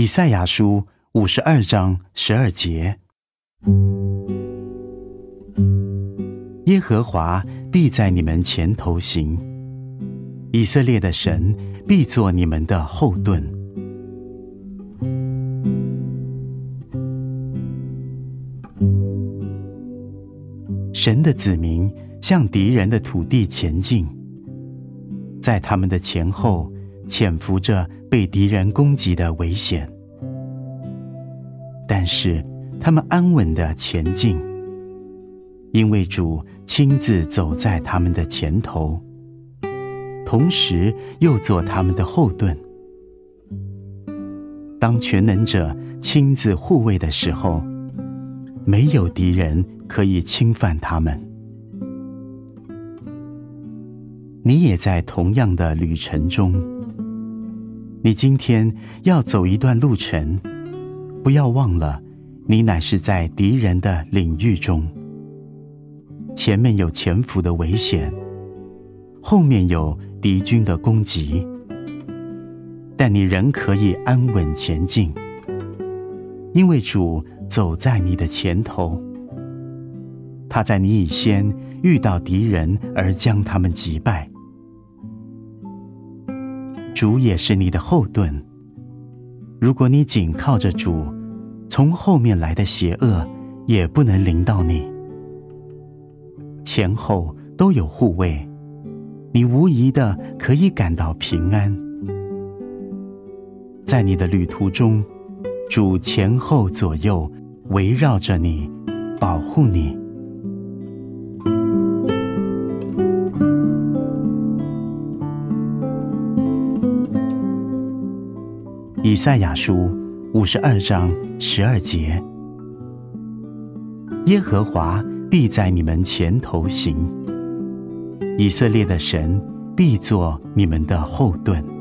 以赛亚书五十二章十二节：耶和华必在你们前头行，以色列的神必作你们的后盾。神的子民向敌人的土地前进，在他们的前后潜伏着被敌人攻击的危险，但是他们安稳的前进，因为主亲自走在他们的前头，同时又做他们的后盾。当全能者亲自护卫的时候。没有敌人可以侵犯他们。你也在同样的旅程中。你今天要走一段路程，不要忘了，你乃是在敌人的领域中。前面有潜伏的危险，后面有敌军的攻击，但你仍可以安稳前进，因为主。走在你的前头，他在你以先遇到敌人而将他们击败。主也是你的后盾。如果你紧靠着主，从后面来的邪恶也不能临到你。前后都有护卫，你无疑的可以感到平安。在你的旅途中，主前后左右。围绕着你，保护你。以赛亚书五十二章十二节：耶和华必在你们前头行，以色列的神必作你们的后盾。